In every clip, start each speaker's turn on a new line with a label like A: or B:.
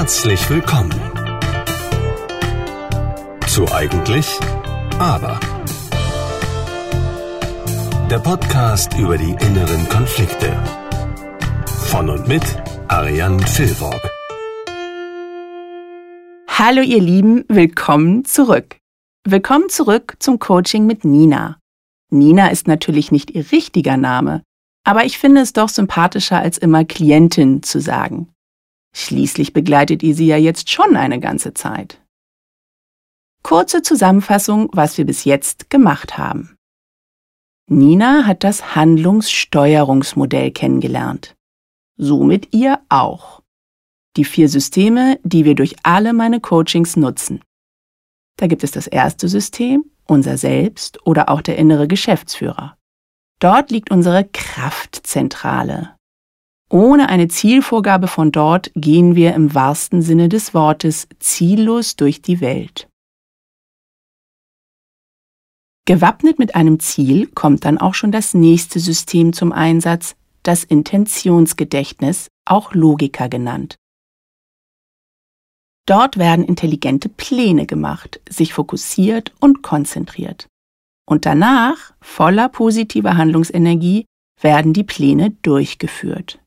A: Herzlich willkommen zu Eigentlich, aber. Der Podcast über die inneren Konflikte. Von und mit Ariane Filborg.
B: Hallo ihr Lieben, willkommen zurück. Willkommen zurück zum Coaching mit Nina. Nina ist natürlich nicht ihr richtiger Name, aber ich finde es doch sympathischer als immer Klientin zu sagen. Schließlich begleitet ihr sie ja jetzt schon eine ganze Zeit. Kurze Zusammenfassung, was wir bis jetzt gemacht haben. Nina hat das Handlungssteuerungsmodell kennengelernt. Somit ihr auch. Die vier Systeme, die wir durch alle meine Coachings nutzen. Da gibt es das erste System, unser Selbst oder auch der innere Geschäftsführer. Dort liegt unsere Kraftzentrale. Ohne eine Zielvorgabe von dort gehen wir im wahrsten Sinne des Wortes ziellos durch die Welt. Gewappnet mit einem Ziel kommt dann auch schon das nächste System zum Einsatz, das Intentionsgedächtnis, auch Logiker genannt. Dort werden intelligente Pläne gemacht, sich fokussiert und konzentriert. Und danach, voller positiver Handlungsenergie, werden die Pläne durchgeführt.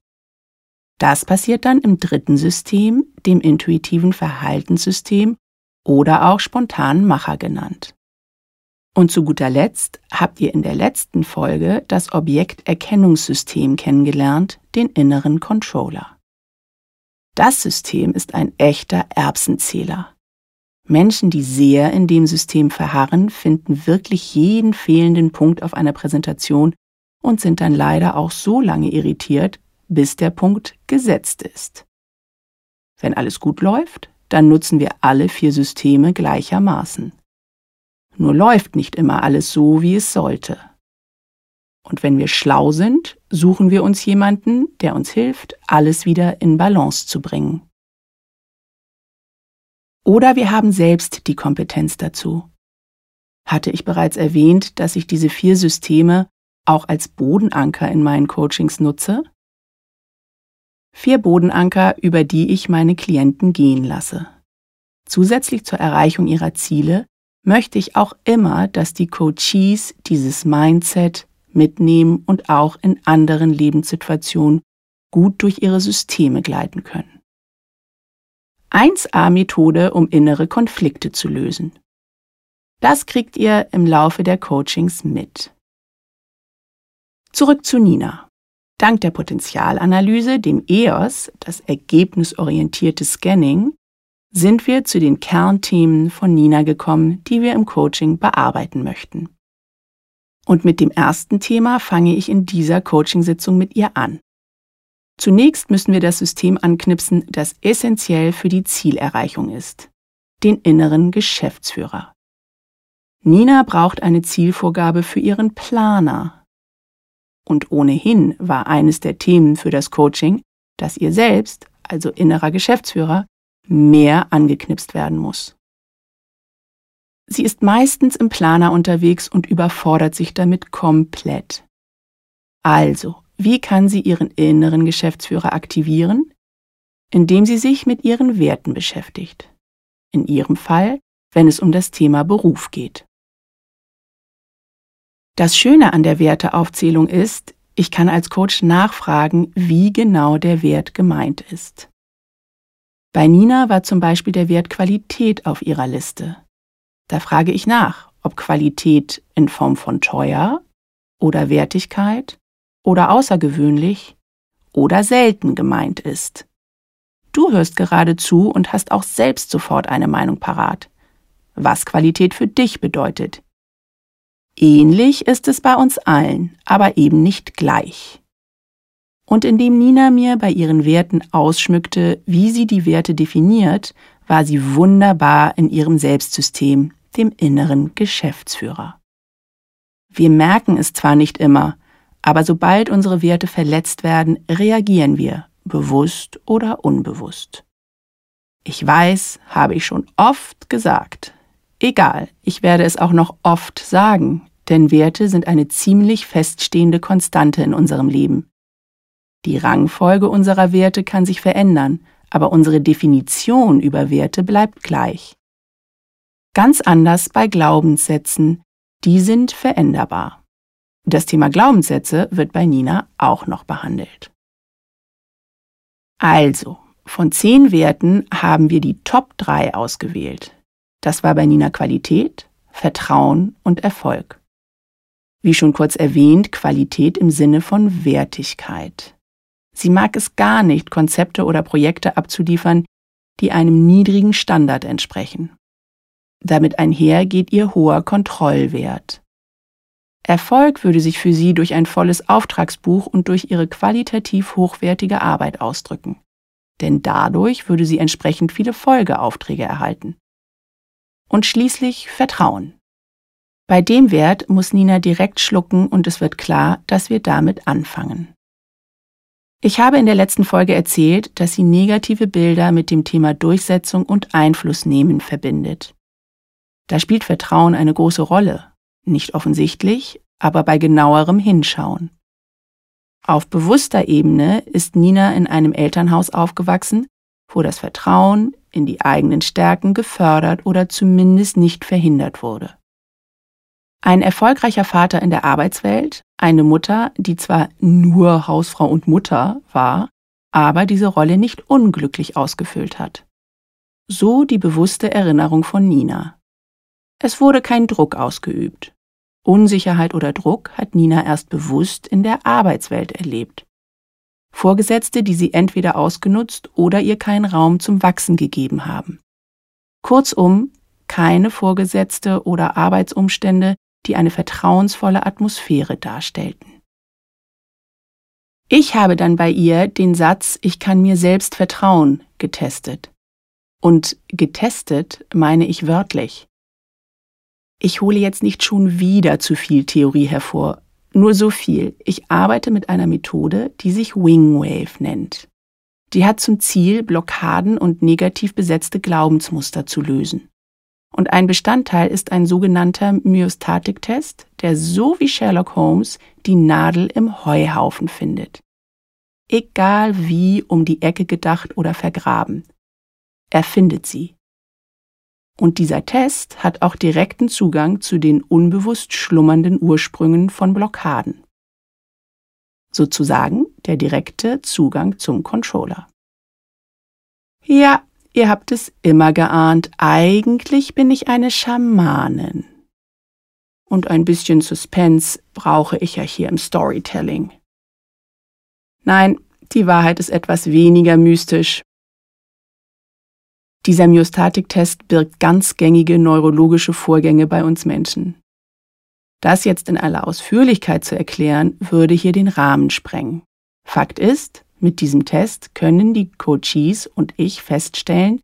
B: Das passiert dann im dritten System, dem intuitiven Verhaltenssystem oder auch spontanen Macher genannt. Und zu guter Letzt habt ihr in der letzten Folge das Objekterkennungssystem kennengelernt, den inneren Controller. Das System ist ein echter Erbsenzähler. Menschen, die sehr in dem System verharren, finden wirklich jeden fehlenden Punkt auf einer Präsentation und sind dann leider auch so lange irritiert, bis der Punkt gesetzt ist. Wenn alles gut läuft, dann nutzen wir alle vier Systeme gleichermaßen. Nur läuft nicht immer alles so, wie es sollte. Und wenn wir schlau sind, suchen wir uns jemanden, der uns hilft, alles wieder in Balance zu bringen. Oder wir haben selbst die Kompetenz dazu. Hatte ich bereits erwähnt, dass ich diese vier Systeme auch als Bodenanker in meinen Coachings nutze? Vier Bodenanker, über die ich meine Klienten gehen lasse. Zusätzlich zur Erreichung ihrer Ziele möchte ich auch immer, dass die Coaches dieses Mindset mitnehmen und auch in anderen Lebenssituationen gut durch ihre Systeme gleiten können. 1a-Methode, um innere Konflikte zu lösen. Das kriegt ihr im Laufe der Coachings mit. Zurück zu Nina. Dank der Potenzialanalyse, dem EOS, das ergebnisorientierte Scanning, sind wir zu den Kernthemen von Nina gekommen, die wir im Coaching bearbeiten möchten. Und mit dem ersten Thema fange ich in dieser Coachingsitzung mit ihr an. Zunächst müssen wir das System anknipsen, das essentiell für die Zielerreichung ist, den inneren Geschäftsführer. Nina braucht eine Zielvorgabe für ihren Planer. Und ohnehin war eines der Themen für das Coaching, dass ihr selbst, also innerer Geschäftsführer, mehr angeknipst werden muss. Sie ist meistens im Planer unterwegs und überfordert sich damit komplett. Also, wie kann sie ihren inneren Geschäftsführer aktivieren? Indem sie sich mit ihren Werten beschäftigt. In ihrem Fall, wenn es um das Thema Beruf geht. Das Schöne an der Werteaufzählung ist, ich kann als Coach nachfragen, wie genau der Wert gemeint ist. Bei Nina war zum Beispiel der Wert Qualität auf ihrer Liste. Da frage ich nach, ob Qualität in Form von teuer oder Wertigkeit oder außergewöhnlich oder selten gemeint ist. Du hörst gerade zu und hast auch selbst sofort eine Meinung parat, was Qualität für dich bedeutet. Ähnlich ist es bei uns allen, aber eben nicht gleich. Und indem Nina mir bei ihren Werten ausschmückte, wie sie die Werte definiert, war sie wunderbar in ihrem Selbstsystem, dem inneren Geschäftsführer. Wir merken es zwar nicht immer, aber sobald unsere Werte verletzt werden, reagieren wir, bewusst oder unbewusst. Ich weiß, habe ich schon oft gesagt. Egal, ich werde es auch noch oft sagen, denn Werte sind eine ziemlich feststehende Konstante in unserem Leben. Die Rangfolge unserer Werte kann sich verändern, aber unsere Definition über Werte bleibt gleich. Ganz anders bei Glaubenssätzen, die sind veränderbar. Das Thema Glaubenssätze wird bei Nina auch noch behandelt. Also, von zehn Werten haben wir die Top 3 ausgewählt. Das war bei Nina Qualität, Vertrauen und Erfolg. Wie schon kurz erwähnt, Qualität im Sinne von Wertigkeit. Sie mag es gar nicht, Konzepte oder Projekte abzuliefern, die einem niedrigen Standard entsprechen. Damit einher geht ihr hoher Kontrollwert. Erfolg würde sich für sie durch ein volles Auftragsbuch und durch ihre qualitativ hochwertige Arbeit ausdrücken. Denn dadurch würde sie entsprechend viele Folgeaufträge erhalten. Und schließlich Vertrauen. Bei dem Wert muss Nina direkt schlucken und es wird klar, dass wir damit anfangen. Ich habe in der letzten Folge erzählt, dass sie negative Bilder mit dem Thema Durchsetzung und Einfluss nehmen verbindet. Da spielt Vertrauen eine große Rolle, nicht offensichtlich, aber bei genauerem Hinschauen. Auf bewusster Ebene ist Nina in einem Elternhaus aufgewachsen, wo das Vertrauen in die eigenen Stärken gefördert oder zumindest nicht verhindert wurde. Ein erfolgreicher Vater in der Arbeitswelt, eine Mutter, die zwar nur Hausfrau und Mutter war, aber diese Rolle nicht unglücklich ausgefüllt hat. So die bewusste Erinnerung von Nina. Es wurde kein Druck ausgeübt. Unsicherheit oder Druck hat Nina erst bewusst in der Arbeitswelt erlebt. Vorgesetzte, die sie entweder ausgenutzt oder ihr keinen Raum zum Wachsen gegeben haben. Kurzum, keine Vorgesetzte oder Arbeitsumstände, die eine vertrauensvolle Atmosphäre darstellten. Ich habe dann bei ihr den Satz Ich kann mir selbst vertrauen getestet. Und getestet meine ich wörtlich. Ich hole jetzt nicht schon wieder zu viel Theorie hervor, nur so viel. Ich arbeite mit einer Methode, die sich Wingwave nennt. Die hat zum Ziel, Blockaden und negativ besetzte Glaubensmuster zu lösen. Und ein Bestandteil ist ein sogenannter Myostatik-Test, der so wie Sherlock Holmes die Nadel im Heuhaufen findet. Egal wie um die Ecke gedacht oder vergraben. Er findet sie. Und dieser Test hat auch direkten Zugang zu den unbewusst schlummernden Ursprüngen von Blockaden. Sozusagen der direkte Zugang zum Controller. Ja, Ihr habt es immer geahnt, eigentlich bin ich eine Schamanin. Und ein bisschen Suspense brauche ich ja hier im Storytelling. Nein, die Wahrheit ist etwas weniger mystisch. Dieser Myostatik-Test birgt ganz gängige neurologische Vorgänge bei uns Menschen. Das jetzt in aller Ausführlichkeit zu erklären, würde hier den Rahmen sprengen. Fakt ist, mit diesem Test können die Coaches und ich feststellen,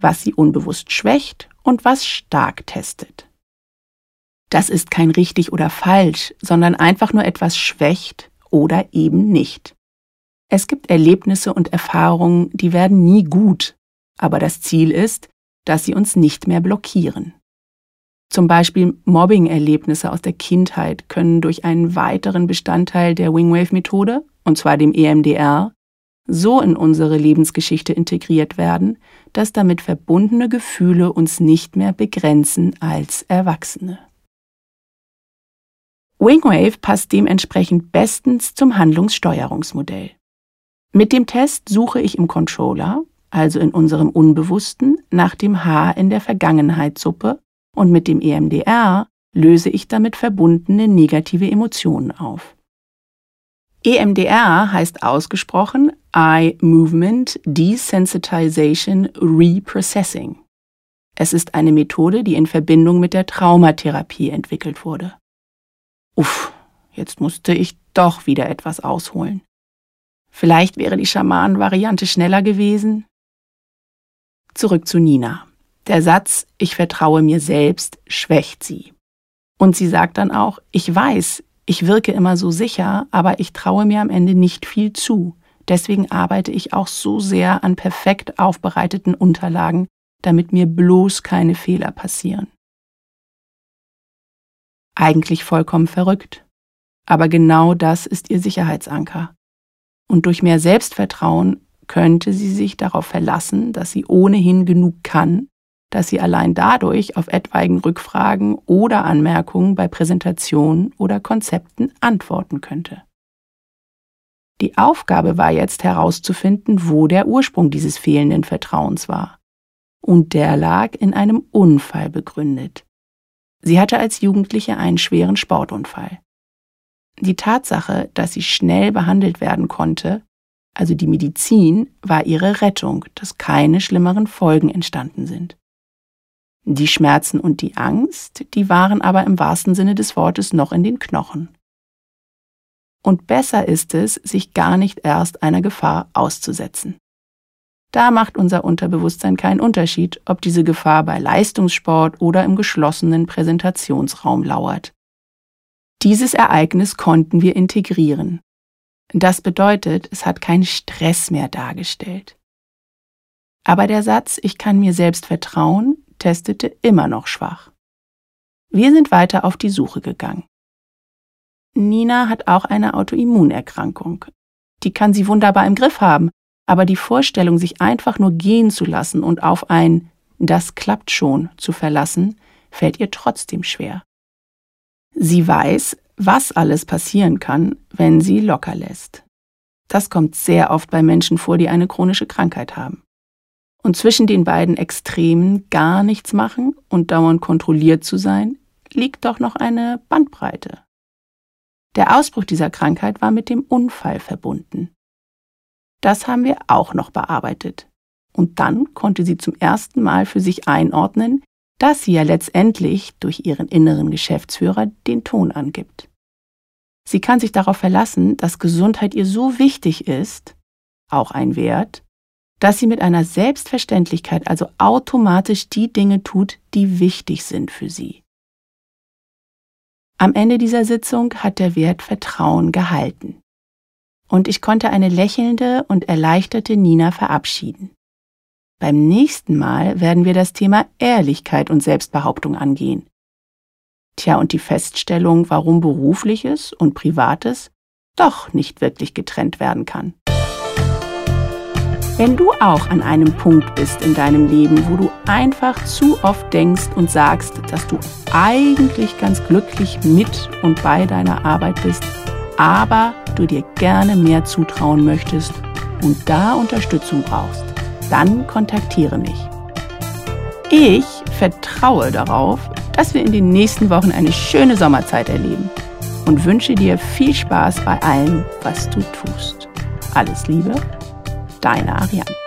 B: was sie unbewusst schwächt und was stark testet. Das ist kein richtig oder falsch, sondern einfach nur etwas schwächt oder eben nicht. Es gibt Erlebnisse und Erfahrungen, die werden nie gut, aber das Ziel ist, dass sie uns nicht mehr blockieren. Zum Beispiel Mobbing-Erlebnisse aus der Kindheit können durch einen weiteren Bestandteil der Wingwave-Methode, und zwar dem EMDR, so in unsere Lebensgeschichte integriert werden, dass damit verbundene Gefühle uns nicht mehr begrenzen als Erwachsene. Wingwave passt dementsprechend bestens zum Handlungssteuerungsmodell. Mit dem Test suche ich im Controller, also in unserem Unbewussten, nach dem Haar in der Vergangenheitssuppe und mit dem EMDR löse ich damit verbundene negative Emotionen auf. EMDR heißt ausgesprochen Eye Movement Desensitization Reprocessing. Es ist eine Methode, die in Verbindung mit der Traumatherapie entwickelt wurde. Uff, jetzt musste ich doch wieder etwas ausholen. Vielleicht wäre die Schamanen-Variante schneller gewesen? Zurück zu Nina. Der Satz Ich vertraue mir selbst schwächt sie. Und sie sagt dann auch, ich weiß, ich wirke immer so sicher, aber ich traue mir am Ende nicht viel zu. Deswegen arbeite ich auch so sehr an perfekt aufbereiteten Unterlagen, damit mir bloß keine Fehler passieren. Eigentlich vollkommen verrückt. Aber genau das ist ihr Sicherheitsanker. Und durch mehr Selbstvertrauen könnte sie sich darauf verlassen, dass sie ohnehin genug kann, dass sie allein dadurch auf etwaigen Rückfragen oder Anmerkungen bei Präsentationen oder Konzepten antworten könnte. Die Aufgabe war jetzt herauszufinden, wo der Ursprung dieses fehlenden Vertrauens war. Und der lag in einem Unfall begründet. Sie hatte als Jugendliche einen schweren Sportunfall. Die Tatsache, dass sie schnell behandelt werden konnte, also die Medizin, war ihre Rettung, dass keine schlimmeren Folgen entstanden sind. Die Schmerzen und die Angst, die waren aber im wahrsten Sinne des Wortes noch in den Knochen. Und besser ist es, sich gar nicht erst einer Gefahr auszusetzen. Da macht unser Unterbewusstsein keinen Unterschied, ob diese Gefahr bei Leistungssport oder im geschlossenen Präsentationsraum lauert. Dieses Ereignis konnten wir integrieren. Das bedeutet, es hat keinen Stress mehr dargestellt. Aber der Satz, ich kann mir selbst vertrauen, testete immer noch schwach. Wir sind weiter auf die Suche gegangen. Nina hat auch eine Autoimmunerkrankung. Die kann sie wunderbar im Griff haben, aber die Vorstellung, sich einfach nur gehen zu lassen und auf ein Das klappt schon zu verlassen, fällt ihr trotzdem schwer. Sie weiß, was alles passieren kann, wenn sie locker lässt. Das kommt sehr oft bei Menschen vor, die eine chronische Krankheit haben. Und zwischen den beiden Extremen gar nichts machen und dauernd kontrolliert zu sein, liegt doch noch eine Bandbreite. Der Ausbruch dieser Krankheit war mit dem Unfall verbunden. Das haben wir auch noch bearbeitet. Und dann konnte sie zum ersten Mal für sich einordnen, dass sie ja letztendlich durch ihren inneren Geschäftsführer den Ton angibt. Sie kann sich darauf verlassen, dass Gesundheit ihr so wichtig ist, auch ein Wert, dass sie mit einer Selbstverständlichkeit also automatisch die Dinge tut, die wichtig sind für sie. Am Ende dieser Sitzung hat der Wert Vertrauen gehalten. Und ich konnte eine lächelnde und erleichterte Nina verabschieden. Beim nächsten Mal werden wir das Thema Ehrlichkeit und Selbstbehauptung angehen. Tja, und die Feststellung, warum berufliches und privates doch nicht wirklich getrennt werden kann. Wenn du auch an einem Punkt bist in deinem Leben, wo du einfach zu oft denkst und sagst, dass du eigentlich ganz glücklich mit und bei deiner Arbeit bist, aber du dir gerne mehr zutrauen möchtest und da Unterstützung brauchst, dann kontaktiere mich. Ich vertraue darauf, dass wir in den nächsten Wochen eine schöne Sommerzeit erleben und wünsche dir viel Spaß bei allem, was du tust. Alles Liebe, deine Ariane.